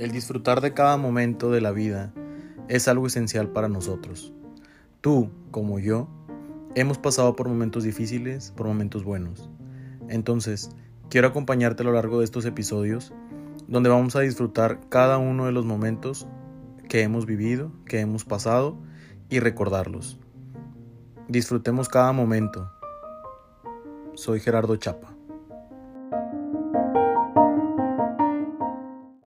El disfrutar de cada momento de la vida es algo esencial para nosotros. Tú, como yo, hemos pasado por momentos difíciles, por momentos buenos. Entonces, quiero acompañarte a lo largo de estos episodios, donde vamos a disfrutar cada uno de los momentos que hemos vivido, que hemos pasado y recordarlos. Disfrutemos cada momento. Soy Gerardo Chapa.